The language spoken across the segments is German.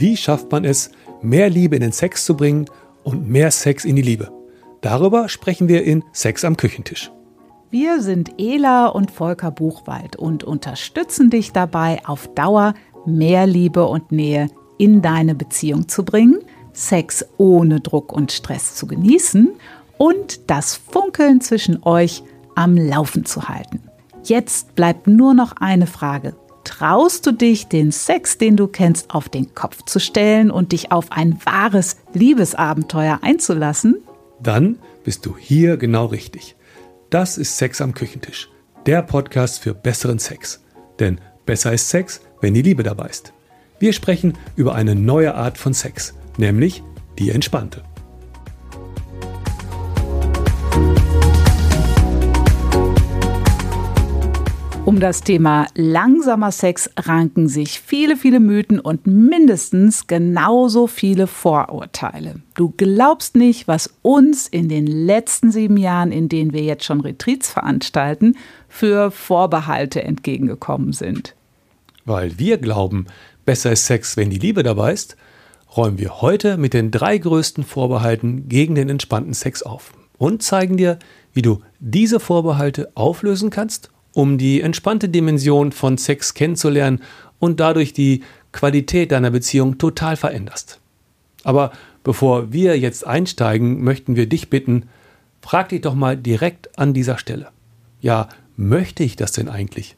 Wie schafft man es, mehr Liebe in den Sex zu bringen und mehr Sex in die Liebe? Darüber sprechen wir in Sex am Küchentisch. Wir sind Ela und Volker Buchwald und unterstützen dich dabei, auf Dauer mehr Liebe und Nähe in deine Beziehung zu bringen, Sex ohne Druck und Stress zu genießen und das Funkeln zwischen euch am Laufen zu halten. Jetzt bleibt nur noch eine Frage. Traust du dich, den Sex, den du kennst, auf den Kopf zu stellen und dich auf ein wahres Liebesabenteuer einzulassen? Dann bist du hier genau richtig. Das ist Sex am Küchentisch, der Podcast für besseren Sex. Denn besser ist Sex, wenn die Liebe dabei ist. Wir sprechen über eine neue Art von Sex, nämlich die entspannte. Um das Thema langsamer Sex ranken sich viele, viele Mythen und mindestens genauso viele Vorurteile. Du glaubst nicht, was uns in den letzten sieben Jahren, in denen wir jetzt schon Retreats veranstalten, für Vorbehalte entgegengekommen sind. Weil wir glauben, besser ist Sex, wenn die Liebe dabei ist, räumen wir heute mit den drei größten Vorbehalten gegen den entspannten Sex auf und zeigen dir, wie du diese Vorbehalte auflösen kannst um die entspannte Dimension von Sex kennenzulernen und dadurch die Qualität deiner Beziehung total veränderst. Aber bevor wir jetzt einsteigen, möchten wir dich bitten, frag dich doch mal direkt an dieser Stelle. Ja, möchte ich das denn eigentlich?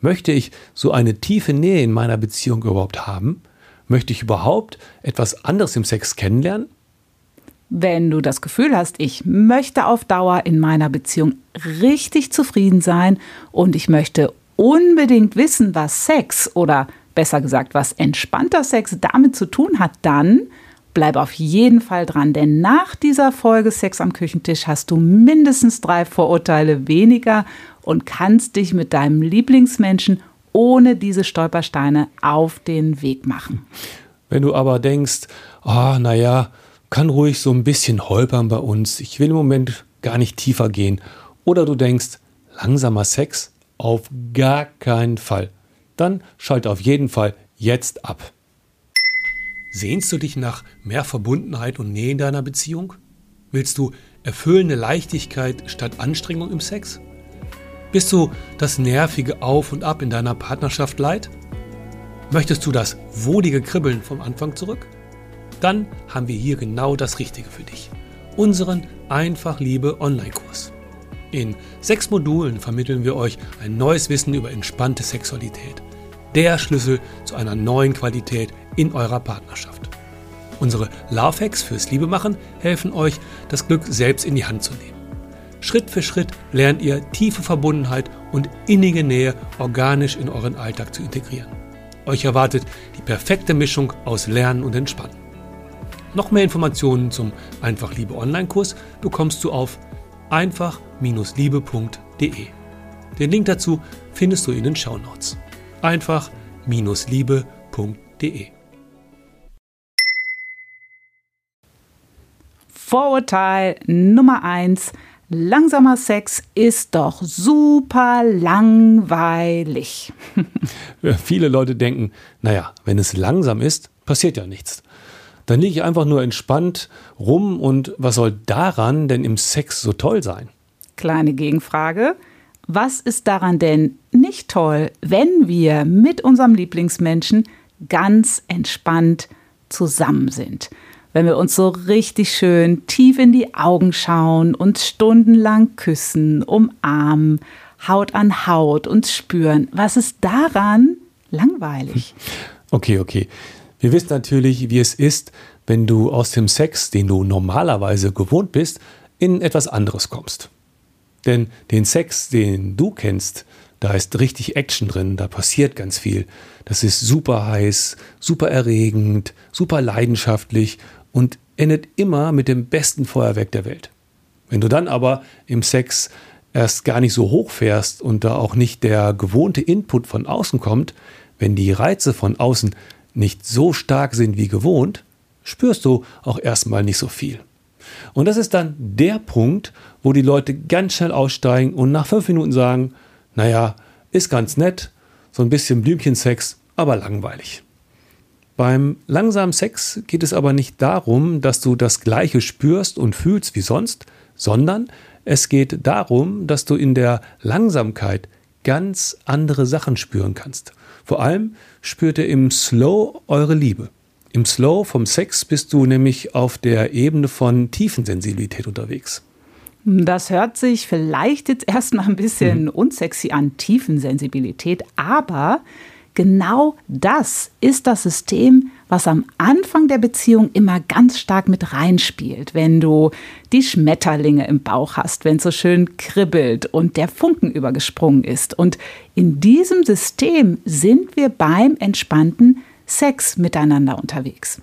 Möchte ich so eine tiefe Nähe in meiner Beziehung überhaupt haben? Möchte ich überhaupt etwas anderes im Sex kennenlernen? Wenn du das Gefühl hast, ich möchte auf Dauer in meiner Beziehung richtig zufrieden sein und ich möchte unbedingt wissen, was Sex oder besser gesagt, was entspannter Sex damit zu tun hat, dann bleib auf jeden Fall dran, denn nach dieser Folge Sex am Küchentisch hast du mindestens drei Vorurteile weniger und kannst dich mit deinem Lieblingsmenschen ohne diese Stolpersteine auf den Weg machen. Wenn du aber denkst, oh, naja, kann ruhig so ein bisschen holpern bei uns. Ich will im Moment gar nicht tiefer gehen. Oder du denkst, langsamer Sex? Auf gar keinen Fall. Dann schalte auf jeden Fall jetzt ab. Sehnst du dich nach mehr Verbundenheit und Nähe in deiner Beziehung? Willst du erfüllende Leichtigkeit statt Anstrengung im Sex? Bist du das nervige Auf und Ab in deiner Partnerschaft leid? Möchtest du das wohlige Kribbeln vom Anfang zurück? Dann haben wir hier genau das Richtige für dich. Unseren Einfach Liebe Online-Kurs. In sechs Modulen vermitteln wir euch ein neues Wissen über entspannte Sexualität. Der Schlüssel zu einer neuen Qualität in eurer Partnerschaft. Unsere Love Hacks fürs Liebemachen helfen euch, das Glück selbst in die Hand zu nehmen. Schritt für Schritt lernt ihr tiefe Verbundenheit und innige Nähe organisch in euren Alltag zu integrieren. Euch erwartet die perfekte Mischung aus Lernen und Entspannen. Noch mehr Informationen zum Einfach Liebe Online-Kurs bekommst du auf einfach-liebe.de. Den Link dazu findest du in den Show Notes. einfach-liebe.de. Vorurteil Nummer 1. Langsamer Sex ist doch super langweilig. Viele Leute denken, naja, wenn es langsam ist, passiert ja nichts dann liege ich einfach nur entspannt rum und was soll daran denn im Sex so toll sein? Kleine Gegenfrage. Was ist daran denn nicht toll, wenn wir mit unserem Lieblingsmenschen ganz entspannt zusammen sind? Wenn wir uns so richtig schön tief in die Augen schauen, uns stundenlang küssen, umarmen, Haut an Haut, uns spüren. Was ist daran langweilig? Okay, okay. Wir wissen natürlich, wie es ist, wenn du aus dem Sex, den du normalerweise gewohnt bist, in etwas anderes kommst. Denn den Sex, den du kennst, da ist richtig Action drin, da passiert ganz viel. Das ist super heiß, super erregend, super leidenschaftlich und endet immer mit dem besten Feuerwerk der Welt. Wenn du dann aber im Sex erst gar nicht so hoch fährst und da auch nicht der gewohnte Input von außen kommt, wenn die Reize von außen nicht so stark sind wie gewohnt, spürst du auch erstmal nicht so viel. Und das ist dann der Punkt, wo die Leute ganz schnell aussteigen und nach fünf Minuten sagen, naja, ist ganz nett, so ein bisschen Blümchensex, aber langweilig. Beim langsamen Sex geht es aber nicht darum, dass du das gleiche spürst und fühlst wie sonst, sondern es geht darum, dass du in der Langsamkeit ganz andere Sachen spüren kannst. Vor allem spürt ihr im Slow eure Liebe. Im Slow vom Sex bist du nämlich auf der Ebene von Tiefensensibilität unterwegs. Das hört sich vielleicht jetzt erstmal ein bisschen mhm. unsexy an, Tiefensensibilität, aber genau das ist das System, was am Anfang der Beziehung immer ganz stark mit reinspielt. Wenn du die Schmetterlinge im Bauch hast, wenn es so schön kribbelt und der Funken übergesprungen ist. Und in diesem System sind wir beim entspannten Sex miteinander unterwegs.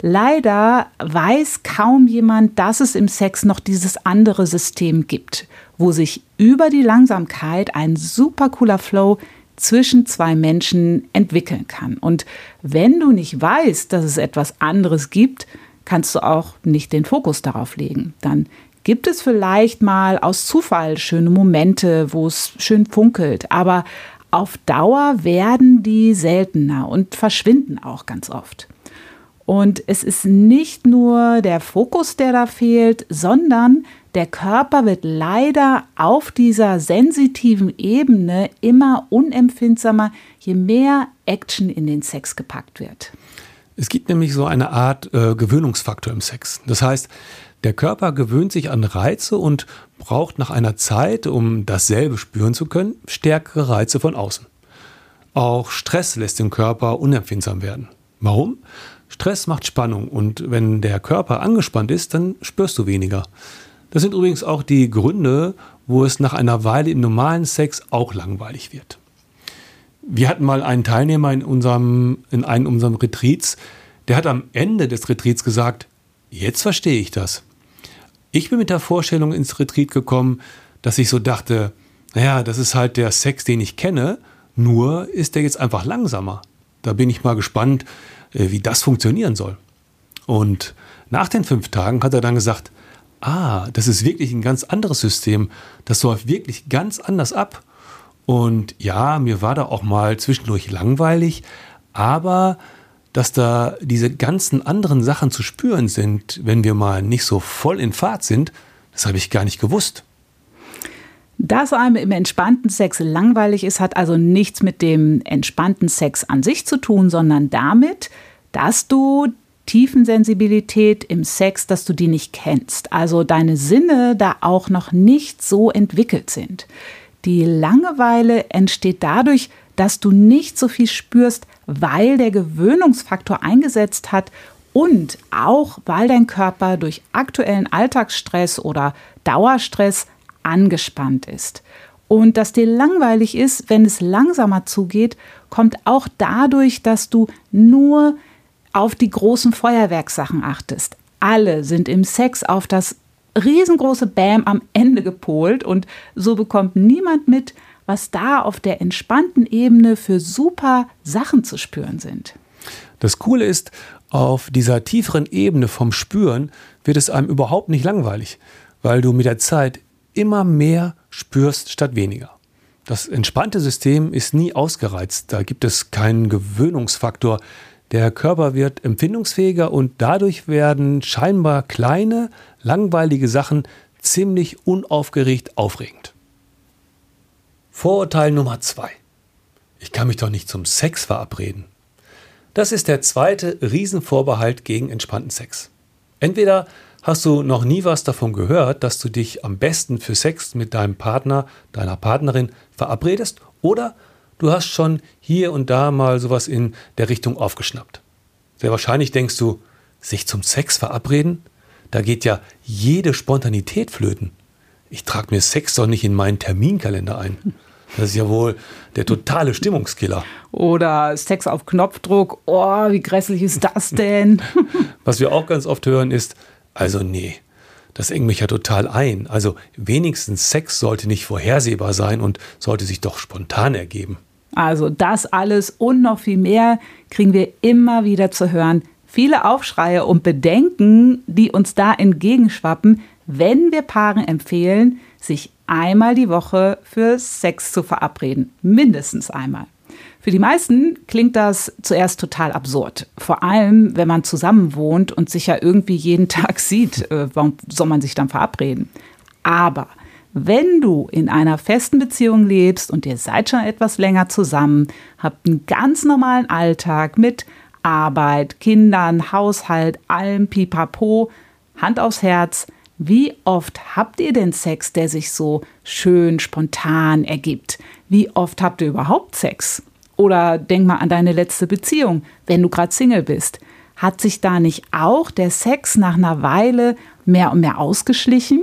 Leider weiß kaum jemand, dass es im Sex noch dieses andere System gibt, wo sich über die Langsamkeit ein super cooler Flow zwischen zwei Menschen entwickeln kann. Und wenn du nicht weißt, dass es etwas anderes gibt, kannst du auch nicht den Fokus darauf legen. Dann gibt es vielleicht mal aus Zufall schöne Momente, wo es schön funkelt, aber auf Dauer werden die seltener und verschwinden auch ganz oft. Und es ist nicht nur der Fokus, der da fehlt, sondern der Körper wird leider auf dieser sensitiven Ebene immer unempfindsamer, je mehr Action in den Sex gepackt wird. Es gibt nämlich so eine Art äh, Gewöhnungsfaktor im Sex. Das heißt, der Körper gewöhnt sich an Reize und braucht nach einer Zeit, um dasselbe spüren zu können, stärkere Reize von außen. Auch Stress lässt den Körper unempfindsam werden. Warum? Stress macht Spannung und wenn der Körper angespannt ist, dann spürst du weniger. Das sind übrigens auch die Gründe, wo es nach einer Weile im normalen Sex auch langweilig wird. Wir hatten mal einen Teilnehmer in, unserem, in einem unserem Retreats, der hat am Ende des Retreats gesagt, jetzt verstehe ich das. Ich bin mit der Vorstellung ins Retreat gekommen, dass ich so dachte, naja, das ist halt der Sex, den ich kenne, nur ist der jetzt einfach langsamer. Da bin ich mal gespannt, äh, wie das funktionieren soll. Und nach den fünf Tagen hat er dann gesagt, ah, das ist wirklich ein ganz anderes System. Das läuft wirklich ganz anders ab. Und ja, mir war da auch mal zwischendurch langweilig, aber dass da diese ganzen anderen Sachen zu spüren sind, wenn wir mal nicht so voll in Fahrt sind, das habe ich gar nicht gewusst. Dass einem im entspannten Sex langweilig ist, hat also nichts mit dem entspannten Sex an sich zu tun, sondern damit, dass du Tiefensensibilität im Sex, dass du die nicht kennst. Also deine Sinne da auch noch nicht so entwickelt sind. Die Langeweile entsteht dadurch, dass du nicht so viel spürst, weil der Gewöhnungsfaktor eingesetzt hat und auch weil dein Körper durch aktuellen Alltagsstress oder Dauerstress angespannt ist. Und dass dir langweilig ist, wenn es langsamer zugeht, kommt auch dadurch, dass du nur auf die großen Feuerwerkssachen achtest. Alle sind im Sex auf das riesengroße Bam am Ende gepolt und so bekommt niemand mit, was da auf der entspannten Ebene für super Sachen zu spüren sind. Das Coole ist, auf dieser tieferen Ebene vom Spüren wird es einem überhaupt nicht langweilig, weil du mit der Zeit immer mehr spürst statt weniger. Das entspannte System ist nie ausgereizt, da gibt es keinen Gewöhnungsfaktor, der Körper wird empfindungsfähiger und dadurch werden scheinbar kleine, langweilige Sachen ziemlich unaufgeregt aufregend. Vorurteil Nummer zwei: Ich kann mich doch nicht zum Sex verabreden. Das ist der zweite Riesenvorbehalt gegen entspannten Sex. Entweder hast du noch nie was davon gehört, dass du dich am besten für Sex mit deinem Partner, deiner Partnerin verabredest, oder du hast schon hier und da mal sowas in der Richtung aufgeschnappt. Sehr wahrscheinlich denkst du, sich zum Sex verabreden? Da geht ja jede Spontanität flöten. Ich trage mir Sex doch nicht in meinen Terminkalender ein. Das ist ja wohl der totale Stimmungskiller. Oder Sex auf Knopfdruck. Oh, wie grässlich ist das denn? Was wir auch ganz oft hören ist, also nee, das engt mich ja total ein. Also wenigstens Sex sollte nicht vorhersehbar sein und sollte sich doch spontan ergeben. Also das alles und noch viel mehr kriegen wir immer wieder zu hören. Viele Aufschreie und Bedenken, die uns da entgegenschwappen, wenn wir Paaren empfehlen, sich einmal die Woche für Sex zu verabreden. Mindestens einmal. Für die meisten klingt das zuerst total absurd. Vor allem, wenn man zusammen wohnt und sich ja irgendwie jeden Tag sieht. Äh, warum soll man sich dann verabreden? Aber wenn du in einer festen Beziehung lebst und ihr seid schon etwas länger zusammen, habt einen ganz normalen Alltag mit Arbeit, Kindern, Haushalt, allem Pipapo, Hand aufs Herz, wie oft habt ihr denn Sex, der sich so schön spontan ergibt? Wie oft habt ihr überhaupt Sex? Oder denk mal an deine letzte Beziehung, wenn du gerade Single bist. Hat sich da nicht auch der Sex nach einer Weile mehr und mehr ausgeschlichen?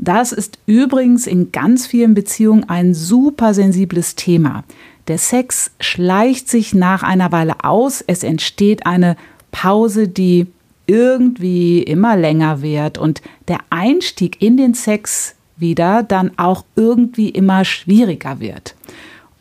Das ist übrigens in ganz vielen Beziehungen ein super sensibles Thema. Der Sex schleicht sich nach einer Weile aus, es entsteht eine Pause, die irgendwie immer länger wird und der Einstieg in den Sex wieder dann auch irgendwie immer schwieriger wird.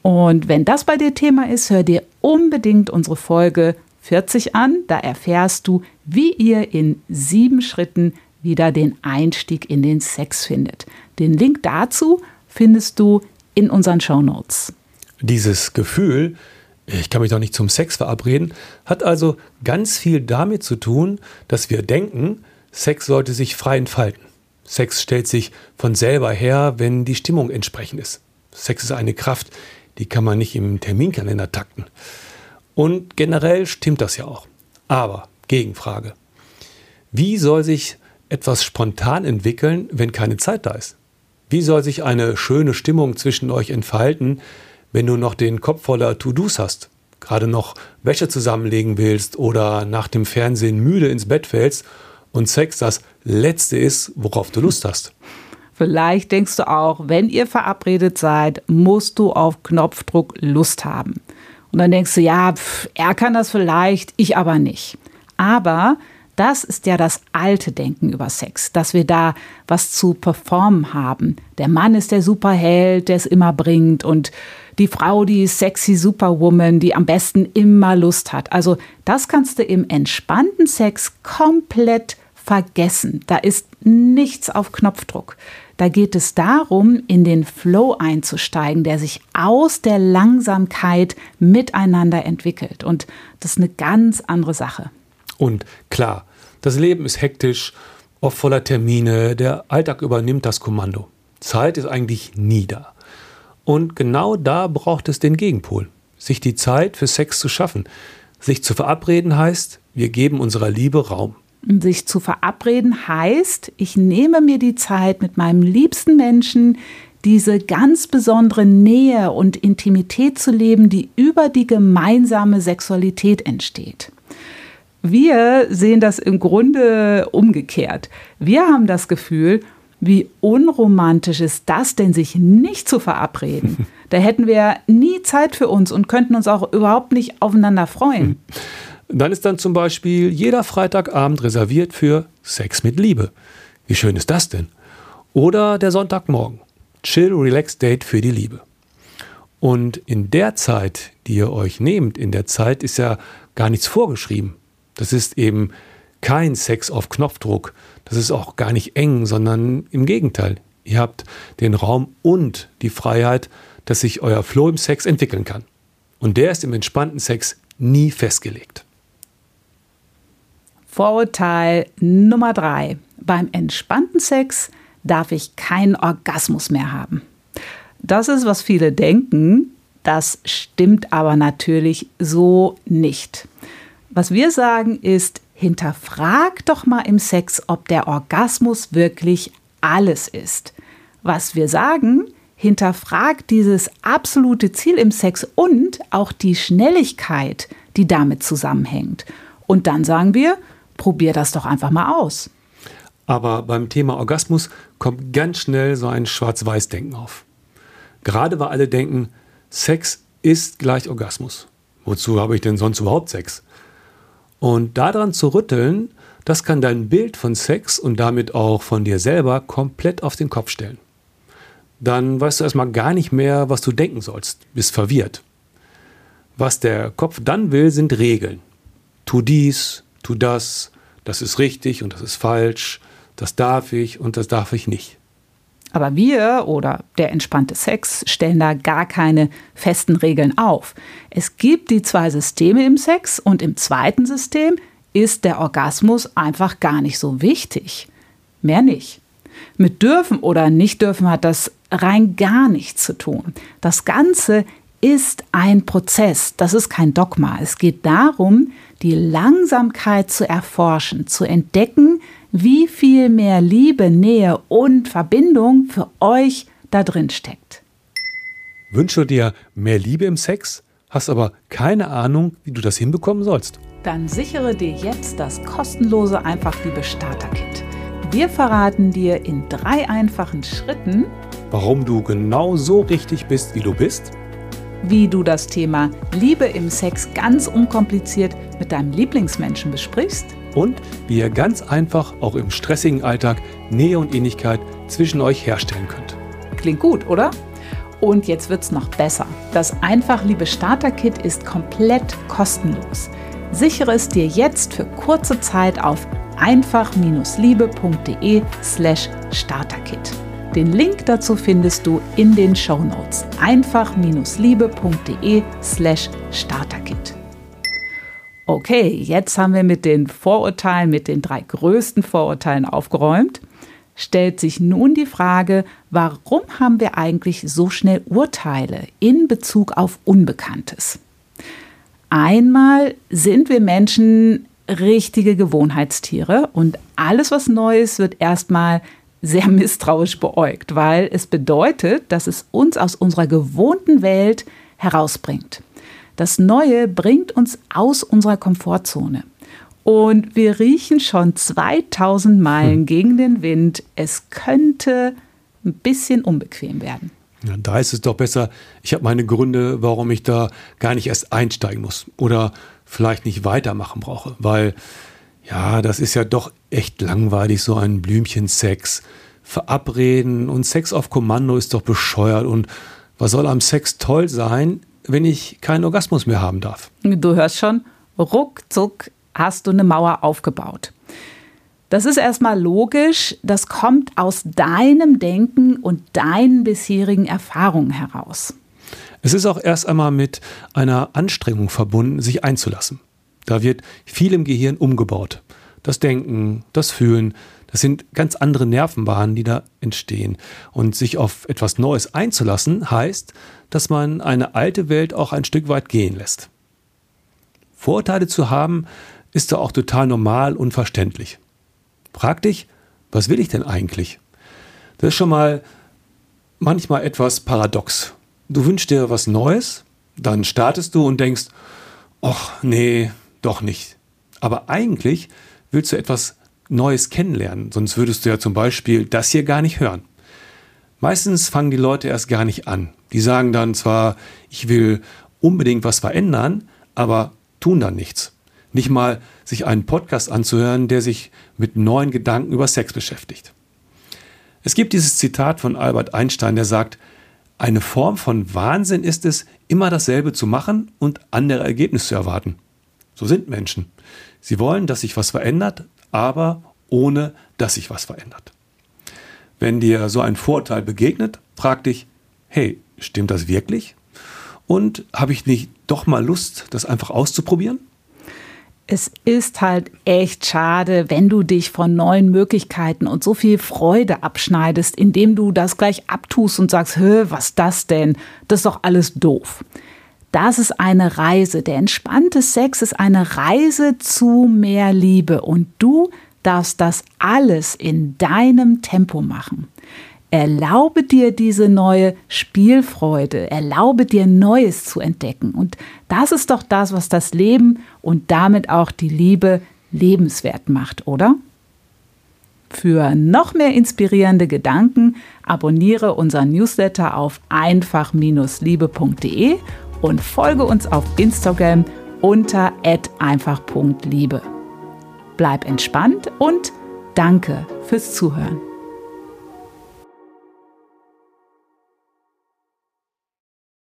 Und wenn das bei dir Thema ist, hör dir unbedingt unsere Folge 40 an. Da erfährst du, wie ihr in sieben Schritten wieder den Einstieg in den Sex findet. Den Link dazu findest du in unseren Show Notes. Dieses Gefühl, ich kann mich doch nicht zum Sex verabreden, hat also ganz viel damit zu tun, dass wir denken, Sex sollte sich frei entfalten. Sex stellt sich von selber her, wenn die Stimmung entsprechend ist. Sex ist eine Kraft, die kann man nicht im Terminkalender takten. Und generell stimmt das ja auch. Aber, Gegenfrage. Wie soll sich etwas spontan entwickeln, wenn keine Zeit da ist? Wie soll sich eine schöne Stimmung zwischen euch entfalten, wenn du noch den Kopf voller To-Dos hast? Gerade noch Wäsche zusammenlegen willst oder nach dem Fernsehen müde ins Bett fällst und Sex das Letzte ist, worauf du Lust hast. Vielleicht denkst du auch, wenn ihr verabredet seid, musst du auf Knopfdruck Lust haben. Und dann denkst du, ja, pf, er kann das vielleicht, ich aber nicht. Aber das ist ja das alte Denken über Sex, dass wir da was zu performen haben. Der Mann ist der Superheld, der es immer bringt und die Frau, die sexy Superwoman, die am besten immer Lust hat. Also das kannst du im entspannten Sex komplett vergessen. Da ist nichts auf Knopfdruck. Da geht es darum, in den Flow einzusteigen, der sich aus der Langsamkeit miteinander entwickelt. Und das ist eine ganz andere Sache. Und klar, das Leben ist hektisch, oft voller Termine, der Alltag übernimmt das Kommando. Zeit ist eigentlich nie da. Und genau da braucht es den Gegenpol, sich die Zeit für Sex zu schaffen. Sich zu verabreden heißt, wir geben unserer Liebe Raum. Sich zu verabreden heißt, ich nehme mir die Zeit mit meinem liebsten Menschen, diese ganz besondere Nähe und Intimität zu leben, die über die gemeinsame Sexualität entsteht. Wir sehen das im Grunde umgekehrt. Wir haben das Gefühl, wie unromantisch ist das denn, sich nicht zu verabreden? Da hätten wir nie Zeit für uns und könnten uns auch überhaupt nicht aufeinander freuen. Dann ist dann zum Beispiel jeder Freitagabend reserviert für Sex mit Liebe. Wie schön ist das denn? Oder der Sonntagmorgen. Chill, relax Date für die Liebe. Und in der Zeit, die ihr euch nehmt, in der Zeit ist ja gar nichts vorgeschrieben. Das ist eben kein Sex auf Knopfdruck. Das ist auch gar nicht eng, sondern im Gegenteil. Ihr habt den Raum und die Freiheit, dass sich euer Flow im Sex entwickeln kann. Und der ist im entspannten Sex nie festgelegt. Vorurteil Nummer drei. Beim entspannten Sex darf ich keinen Orgasmus mehr haben. Das ist, was viele denken. Das stimmt aber natürlich so nicht. Was wir sagen ist, hinterfrag doch mal im Sex, ob der Orgasmus wirklich alles ist. Was wir sagen, hinterfrag dieses absolute Ziel im Sex und auch die Schnelligkeit, die damit zusammenhängt. Und dann sagen wir, probier das doch einfach mal aus. Aber beim Thema Orgasmus kommt ganz schnell so ein Schwarz-Weiß-Denken auf. Gerade weil alle denken, Sex ist gleich Orgasmus. Wozu habe ich denn sonst überhaupt Sex? Und daran zu rütteln, das kann dein Bild von Sex und damit auch von dir selber komplett auf den Kopf stellen. Dann weißt du erstmal gar nicht mehr, was du denken sollst, bist verwirrt. Was der Kopf dann will, sind Regeln. Tu dies, tu das, das ist richtig und das ist falsch, das darf ich und das darf ich nicht. Aber wir oder der entspannte Sex stellen da gar keine festen Regeln auf. Es gibt die zwei Systeme im Sex und im zweiten System ist der Orgasmus einfach gar nicht so wichtig. Mehr nicht. Mit dürfen oder nicht dürfen hat das rein gar nichts zu tun. Das Ganze ist ein Prozess, das ist kein Dogma. Es geht darum, die Langsamkeit zu erforschen, zu entdecken, wie viel mehr Liebe, Nähe und Verbindung für euch da drin steckt. Wünsche dir mehr Liebe im Sex, hast aber keine Ahnung, wie du das hinbekommen sollst? Dann sichere dir jetzt das kostenlose Einfachliebe Starter Kit. Wir verraten dir in drei einfachen Schritten, warum du genau so richtig bist, wie du bist, wie du das Thema Liebe im Sex ganz unkompliziert mit deinem Lieblingsmenschen besprichst und wie ihr ganz einfach auch im stressigen Alltag Nähe und Ähnlichkeit zwischen euch herstellen könnt. Klingt gut, oder? Und jetzt wird's noch besser. Das Einfachliebe Starter Kit ist komplett kostenlos. Sichere es dir jetzt für kurze Zeit auf einfach-liebe.de slash starterkit. Den Link dazu findest du in den Show Notes. einfach-liebe.de slash starterkit. Okay, jetzt haben wir mit den Vorurteilen, mit den drei größten Vorurteilen aufgeräumt. Stellt sich nun die Frage, warum haben wir eigentlich so schnell Urteile in Bezug auf Unbekanntes? Einmal sind wir Menschen richtige Gewohnheitstiere und alles, was neu ist, wird erstmal sehr misstrauisch beäugt, weil es bedeutet, dass es uns aus unserer gewohnten Welt herausbringt. Das Neue bringt uns aus unserer Komfortzone. Und wir riechen schon 2000 Meilen hm. gegen den Wind. Es könnte ein bisschen unbequem werden. Ja, da ist es doch besser, ich habe meine Gründe, warum ich da gar nicht erst einsteigen muss oder vielleicht nicht weitermachen brauche, weil ja, das ist ja doch echt langweilig, so ein Blümchen-Sex. Verabreden und Sex auf Kommando ist doch bescheuert. Und was soll am Sex toll sein, wenn ich keinen Orgasmus mehr haben darf? Du hörst schon, ruckzuck hast du eine Mauer aufgebaut. Das ist erstmal logisch, das kommt aus deinem Denken und deinen bisherigen Erfahrungen heraus. Es ist auch erst einmal mit einer Anstrengung verbunden, sich einzulassen. Da wird viel im Gehirn umgebaut. Das Denken, das Fühlen, das sind ganz andere Nervenbahnen, die da entstehen. Und sich auf etwas Neues einzulassen, heißt, dass man eine alte Welt auch ein Stück weit gehen lässt. Vorurteile zu haben, ist da auch total normal und verständlich. Frag dich, was will ich denn eigentlich? Das ist schon mal manchmal etwas paradox. Du wünschst dir was Neues, dann startest du und denkst, ach nee, doch nicht. Aber eigentlich willst du etwas Neues kennenlernen, sonst würdest du ja zum Beispiel das hier gar nicht hören. Meistens fangen die Leute erst gar nicht an. Die sagen dann zwar, ich will unbedingt was verändern, aber tun dann nichts. Nicht mal sich einen Podcast anzuhören, der sich mit neuen Gedanken über Sex beschäftigt. Es gibt dieses Zitat von Albert Einstein, der sagt, eine Form von Wahnsinn ist es, immer dasselbe zu machen und andere Ergebnisse zu erwarten. So sind Menschen. Sie wollen, dass sich was verändert, aber ohne dass sich was verändert. Wenn dir so ein Vorurteil begegnet, frag dich, hey, stimmt das wirklich? Und habe ich nicht doch mal Lust, das einfach auszuprobieren? Es ist halt echt schade, wenn du dich von neuen Möglichkeiten und so viel Freude abschneidest, indem du das gleich abtust und sagst, hö, was das denn? Das ist doch alles doof. Das ist eine Reise. Der entspannte Sex ist eine Reise zu mehr Liebe und du darfst das alles in deinem Tempo machen. Erlaube dir diese neue Spielfreude, erlaube dir Neues zu entdecken. Und das ist doch das, was das Leben und damit auch die Liebe lebenswert macht, oder? Für noch mehr inspirierende Gedanken abonniere unseren Newsletter auf einfach-liebe.de und folge uns auf Instagram unter einfach.liebe. Bleib entspannt und danke fürs Zuhören.